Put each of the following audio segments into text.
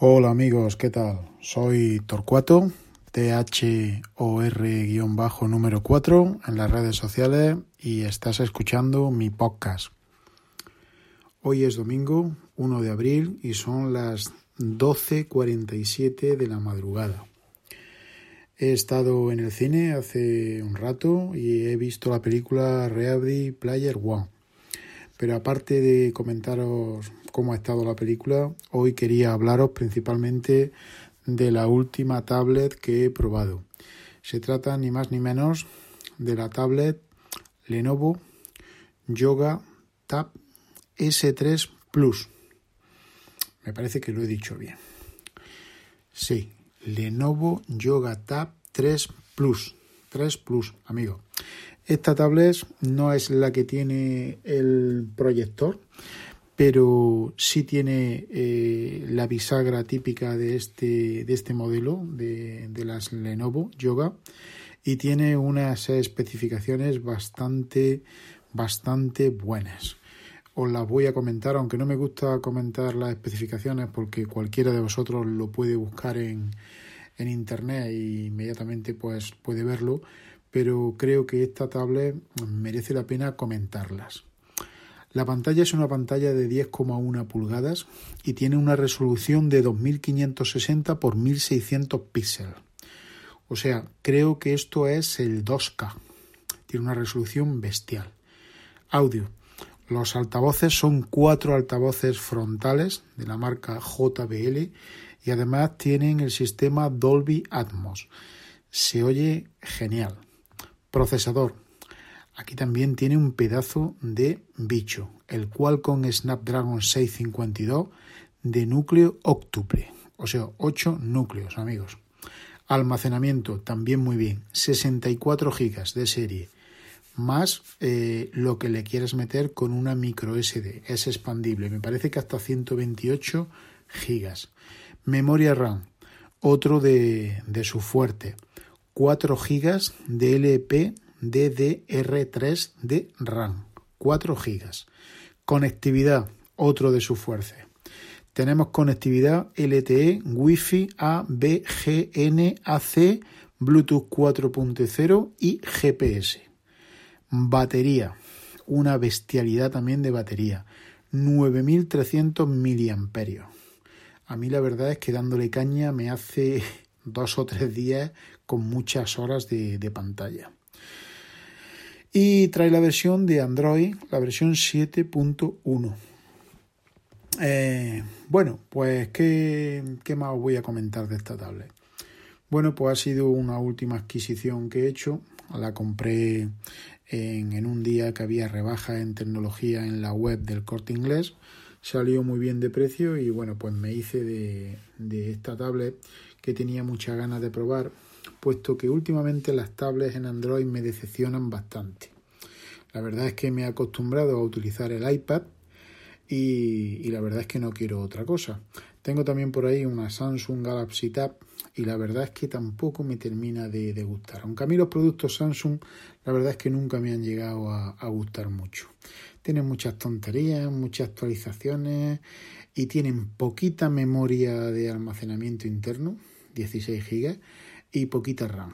Hola amigos, ¿qué tal? Soy Torcuato, THOR-bajo número 4 en las redes sociales y estás escuchando mi podcast. Hoy es domingo 1 de abril y son las 12.47 de la madrugada. He estado en el cine hace un rato y he visto la película Ready Player One. Pero aparte de comentaros cómo ha estado la película, hoy quería hablaros principalmente de la última tablet que he probado. Se trata ni más ni menos de la tablet Lenovo Yoga Tab S3 Plus. Me parece que lo he dicho bien. Sí, Lenovo Yoga Tab 3 Plus. 3 Plus, amigo. Esta tablet no es la que tiene el proyector, pero sí tiene eh, la bisagra típica de este, de este modelo de, de las Lenovo Yoga y tiene unas especificaciones bastante, bastante buenas os las voy a comentar, aunque no me gusta comentar las especificaciones porque cualquiera de vosotros lo puede buscar en, en internet e inmediatamente pues puede verlo, pero creo que esta tablet merece la pena comentarlas. La pantalla es una pantalla de 10,1 pulgadas y tiene una resolución de 2560 x 1600 píxeles. O sea, creo que esto es el 2K. Tiene una resolución bestial. Audio. Los altavoces son cuatro altavoces frontales de la marca JBL y además tienen el sistema Dolby Atmos. Se oye genial. Procesador. Aquí también tiene un pedazo de bicho, el Qualcomm Snapdragon 652 de núcleo octuple, o sea, 8 núcleos, amigos. Almacenamiento también muy bien, 64 GB de serie más eh, lo que le quieres meter con una micro SD. Es expandible, me parece que hasta 128 gigas. Memoria RAM, otro de, de su fuerte. 4 gigas de LP DDR3 de RAM. 4 gigas. Conectividad, otro de su fuerte. Tenemos conectividad LTE, Wi-Fi A, B, G, N, AC, Bluetooth 4.0 y GPS. Batería, una bestialidad también de batería, 9300 miliamperios. A mí la verdad es que dándole caña me hace dos o tres días con muchas horas de, pantalla. Y trae la versión de Android, la versión 7.1. Eh, bueno, pues ¿qué, ¿qué más voy a comentar de esta tablet? Bueno, pues ha sido una última adquisición que he hecho. La compré en, un día que había rebaja en tecnología en la web del corte inglés. Salió muy bien de precio y bueno, pues me hice de esta tablet que tenía muchas ganas de probar, puesto que últimamente las tablets en Android me decepcionan bastante. La verdad es que me he acostumbrado a utilizar el iPad y, y, la verdad es que no quiero otra cosa. Tengo también por ahí una Samsung Galaxy Tab y la verdad es que tampoco me termina de, gustar. Aunque a mí los productos Samsung la verdad es que nunca me han llegado a, gustar mucho. Tienen muchas tonterías, muchas actualizaciones y tienen poquita memoria de almacenamiento interno, 16 GB, y poquita RAM.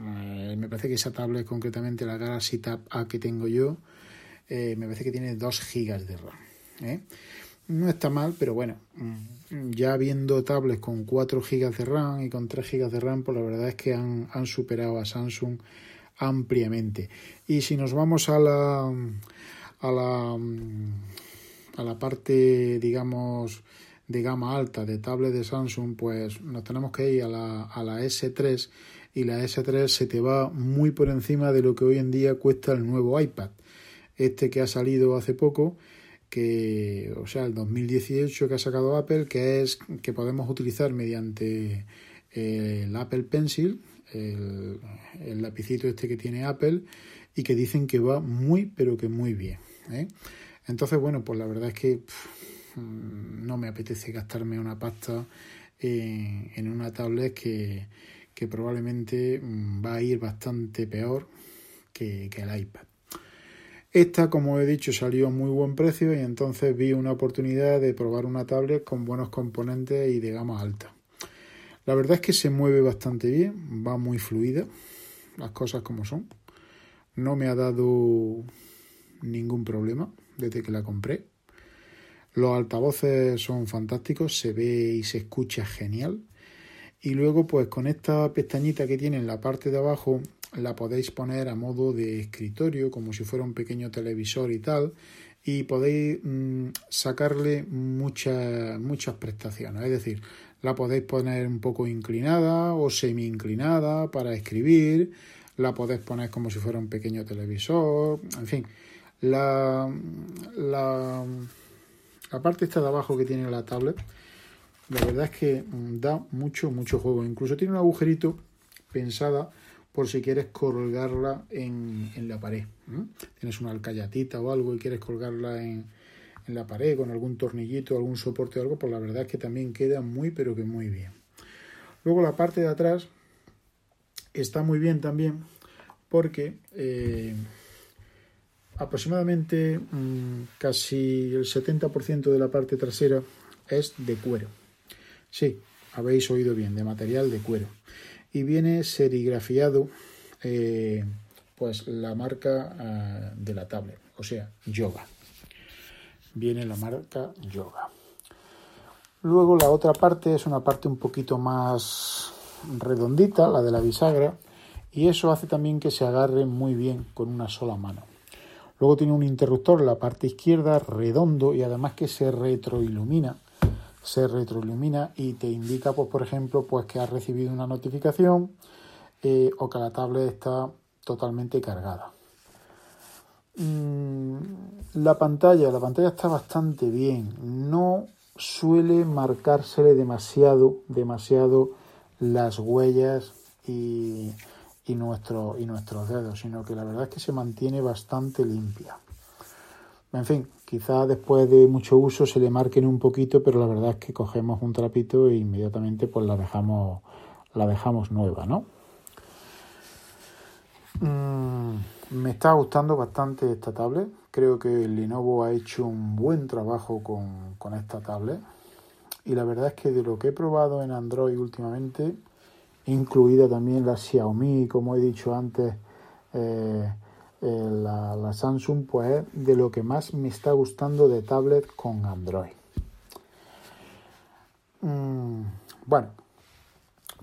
Eh, me parece que esa tablet, concretamente la Galaxy Tab A que tengo yo, eh, me parece que tiene 2 GB de RAM. ¿eh? No está mal, pero bueno, mm, ya viendo tablets con 4 GB de RAM y con 3 GB de RAM, pues la verdad es que han, han superado a Samsung ampliamente. Y si nos vamos a la, a la, a la parte, digamos, de gama alta de tablet de Samsung, pues nos tenemos que ir a la, a la S3 y la S3 se te va muy por encima de lo que hoy en día cuesta el nuevo iPad. Este que ha salido hace poco que, o sea, el 2018 que ha sacado Apple, que es que podemos utilizar mediante el Apple Pencil, el, el lapicito este que tiene Apple, y que dicen que va muy, pero que muy bien. ¿Eh? Entonces, bueno, pues la verdad es que mm, no me apetece gastarme una pasta en, una tablet que, que, probablemente mm, va a ir bastante peor que, que el iPad. Esta, como he dicho, salió a muy buen precio y entonces vi una oportunidad de probar una tablet con buenos componentes y de gama alta. La verdad es que se mueve bastante bien, va muy fluida, las cosas como son. No me ha dado ningún problema desde que la compré. Los altavoces son fantásticos, se ve y se escucha genial. Y luego, pues con esta pestañita que tiene en la parte de abajo, la podéis poner a modo de escritorio, como si fuera un pequeño televisor y tal. Y podéis mm, sacarle muchas, muchas prestaciones. Es decir, la podéis poner un poco inclinada o semi inclinada para escribir. La podéis poner como si fuera un pequeño televisor. En fin, la, la, la parte esta de abajo que tiene la tablet, la verdad es que da mucho, mucho juego. Incluso tiene un agujerito pensada por si quieres colgarla en, en la pared. Tienes una alcayatita o algo y quieres colgarla en, en la pared con algún tornillito, algún soporte o algo, pues la verdad es que también queda muy pero que muy bien. Luego la parte de atrás está muy bien también porque eh, aproximadamente mm, casi el 70% de la parte trasera es de cuero. Sí, habéis oído bien, de material de cuero. Y viene serigrafiado eh, pues la marca ah, de la tablet, o sea, Yoga viene la marca Yoga. Luego la otra parte es una parte un poquito más redondita, la de la bisagra, y eso hace también que se agarre muy bien con una sola mano. Luego tiene un interruptor en la parte izquierda redondo y además que se retroilumina. Se retroilumina y te indica, pues, por ejemplo, pues que has recibido una notificación eh, o que la tablet está totalmente cargada. Mm, la pantalla, la pantalla está bastante bien. No suele marcársele demasiado, demasiado las huellas y, y, nuestro, y nuestros dedos, sino que la verdad es que se mantiene bastante limpia. En fin, quizá después de mucho uso se le marquen un poquito, pero la verdad es que cogemos un trapito e inmediatamente pues la dejamos, la dejamos nueva, ¿no? Mm, me está gustando bastante esta tablet. Creo que Lenovo ha hecho un buen trabajo con, esta tablet. Y la verdad es que de lo que he probado en Android últimamente, incluida también la Xiaomi, como he dicho antes, eh, eh, la, Samsung, pues es de lo que más me está gustando de tablet con Android. Mm, bueno,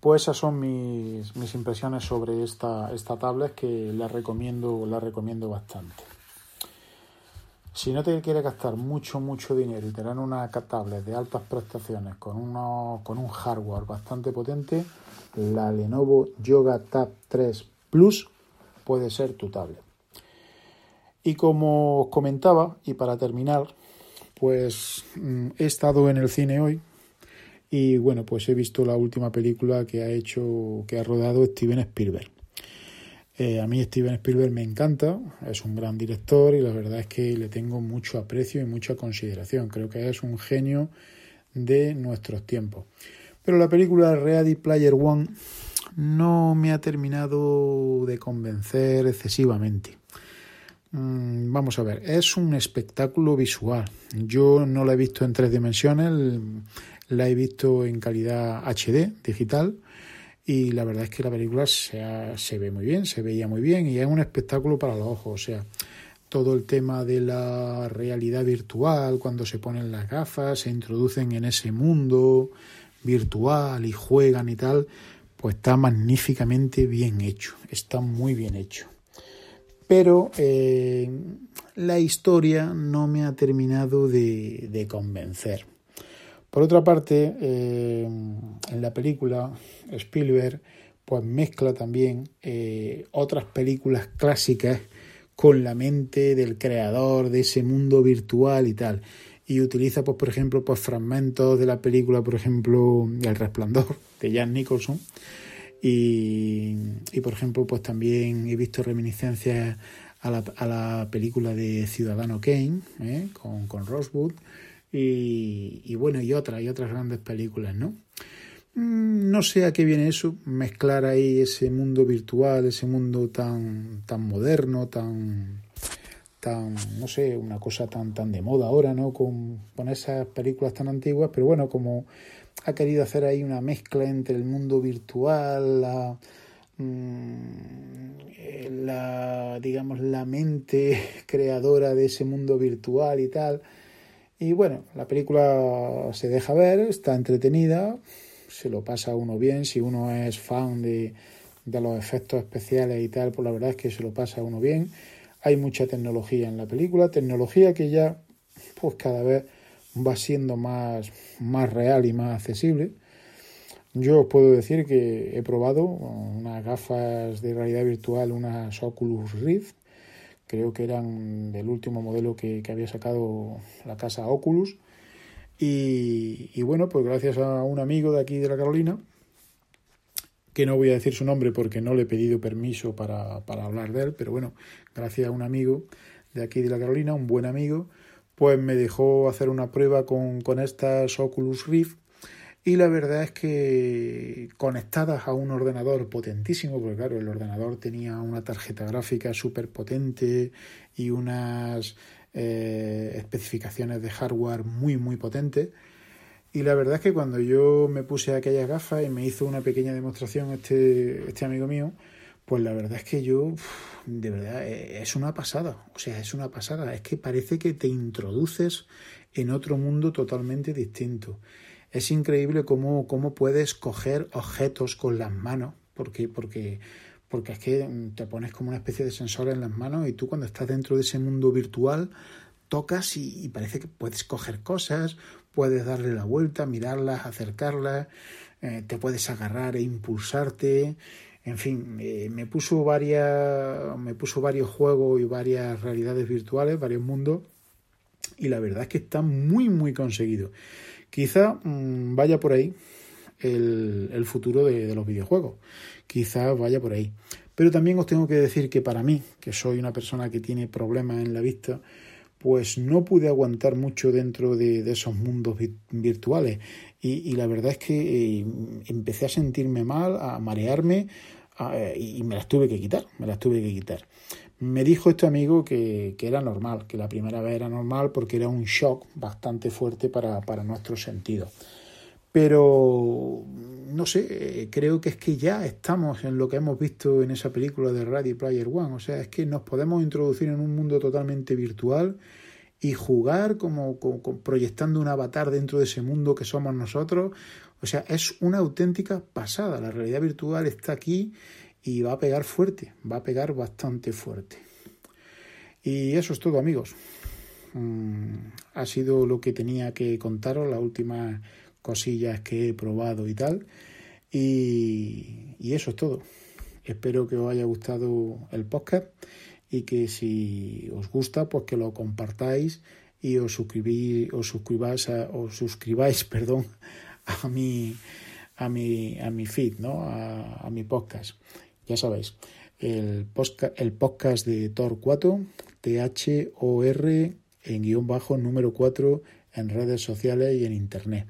pues esas son mis, mis impresiones sobre esta, esta tablet que la recomiendo, la recomiendo bastante. Si no te quieres gastar mucho, mucho dinero y tener una tablet de altas prestaciones con, con un hardware bastante potente, la Lenovo Yoga Tab 3 Plus puede ser tu tablet. Y como os comentaba, y para terminar, pues mm, he estado en el cine hoy, y bueno, pues he visto la última película que ha hecho, que ha rodado Steven Spielberg. Eh, a mí Steven Spielberg me encanta, es un gran director y la verdad es que le tengo mucho aprecio y mucha consideración. Creo que es un genio de nuestros tiempos. Pero la película Ready Player One no me ha terminado de convencer excesivamente. Mm, vamos a ver, es un espectáculo visual. Yo no la he visto en tres dimensiones, la he visto en calidad HD, digital, y la verdad es que la película se, se ve muy bien, se veía muy bien y es un espectáculo para los ojos, o sea, todo el tema de la realidad virtual, cuando se ponen las gafas, se introducen en ese mundo virtual y juegan y tal, pues está magníficamente bien hecho, está muy bien hecho. Pero eh, la historia no me ha terminado de convencer. Por otra parte, eh, en la película Spielberg pues mezcla también eh, otras películas clásicas con la mente del creador de ese mundo virtual y tal. Y utiliza, pues, por ejemplo, pues, fragmentos de la película, por ejemplo, El Resplandor, de Jan Nicholson. Y, y por ejemplo, pues también he visto reminiscencias a la, a la película de Ciudadano Kane, ¿eh? con, con Rosewood, y, y, bueno, y otras, y otras grandes películas, ¿no? Mm, no sé a qué viene eso, mezclar ahí ese mundo virtual, ese mundo tan, tan moderno, tan, tan, no sé, una cosa tan, tan de moda ahora, ¿no? Con, con esas películas tan antiguas, pero bueno, como ha querido hacer ahí una mezcla entre el mundo virtual, la, Mm, la digamos la mente creadora de ese mundo virtual y tal y bueno la película se deja ver está entretenida se lo pasa uno bien si uno es fan de, de los efectos especiales y tal pues la verdad es que se lo pasa uno bien. Hay mucha tecnología en la película tecnología que ya pues cada vez va siendo más más real y más accesible. Yo os puedo decir que he probado unas gafas de realidad virtual, unas Oculus Rift, creo que eran del último modelo que, había sacado la casa Oculus. Y, bueno, pues gracias a un amigo de aquí de la Carolina, que no voy a decir su nombre porque no le he pedido permiso para, para hablar de él, pero bueno, gracias a un amigo de aquí de la Carolina, un buen amigo, pues me dejó hacer una prueba con, con estas Oculus Rift y la verdad es que conectadas a un ordenador potentísimo, porque claro, el ordenador tenía una tarjeta gráfica súper potente y unas eh, especificaciones de hardware muy, muy potentes. Y la verdad es que cuando yo me puse aquellas gafas y me hizo una pequeña demostración este, este amigo mío, pues la verdad es que yo, de verdad, e, es una pasada. O sea, es una pasada. Es que parece que te introduces en otro mundo totalmente distinto. Es increíble cómo, cómo puedes coger objetos con las manos, porque, porque, porque es que te pones como una especie de sensor en las manos y tú cuando estás dentro de ese mundo virtual tocas y, parece que puedes coger cosas, puedes darle la vuelta, mirarlas, acercarlas, eh, te puedes agarrar e impulsarte. En fin, eh, me puso varias, me puso varios juegos y varias realidades virtuales, varios mundos, y la verdad es que está muy, muy conseguido. Quizá mmm, vaya por ahí el, futuro de, los videojuegos. Quizá vaya por ahí. Pero también os tengo que decir que para mí, que soy una persona que tiene problemas en la vista, pues no pude aguantar mucho dentro de, esos mundos virtuales. Y, la verdad es que eh, empecé a sentirme mal, a marearme, a, y me las tuve que quitar, me las tuve que quitar. Me dijo este amigo que, que, era normal, que la primera vez era normal porque era un shock bastante fuerte para, para nuestros sentidos. Pero, no sé, creo que es que ya estamos en lo que hemos visto en esa película de Ready Player One. O sea, es que nos podemos introducir en un mundo totalmente virtual y jugar como, como, como proyectando un avatar dentro de ese mundo que somos nosotros. O sea, es una auténtica pasada. La realidad virtual está aquí y va a pegar fuerte, va a pegar bastante fuerte. Y eso es todo amigos. Mm, ha sido lo que tenía que contaros, las últimas cosillas que he probado y tal. Y, eso es todo. Espero que os haya gustado el podcast y que si os gusta, pues que lo compartáis y os suscribís, os suscribáis, a, os suscribáis, perdón, a mi, a mi, a mi feed, ¿no? a mi podcast. Ya sabéis, el, podcast, el podcast de Tor 4, T-H-O-R en guion bajo número 4 en redes sociales y en internet.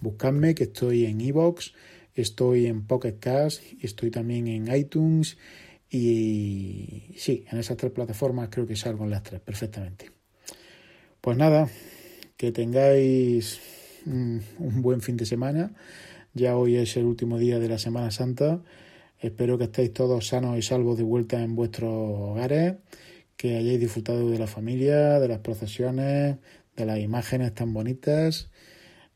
Buscadme que estoy en iVoox, estoy en Pocket Cast estoy también en iTunes y sí, en esas tres plataformas creo que salgo en las tres perfectamente. Pues nada, que tengáis mm, un buen fin de semana. Ya hoy es el último día de la Semana Santa. Espero que estéis todos sanos y salvos de vuelta en vuestros hogares, que hayáis disfrutado de la familia, de las procesiones, de las imágenes tan bonitas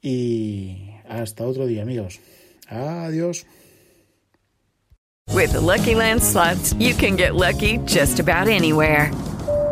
y hasta otro día, amigos. Adiós. With the Lucky Land you can get lucky just about anywhere.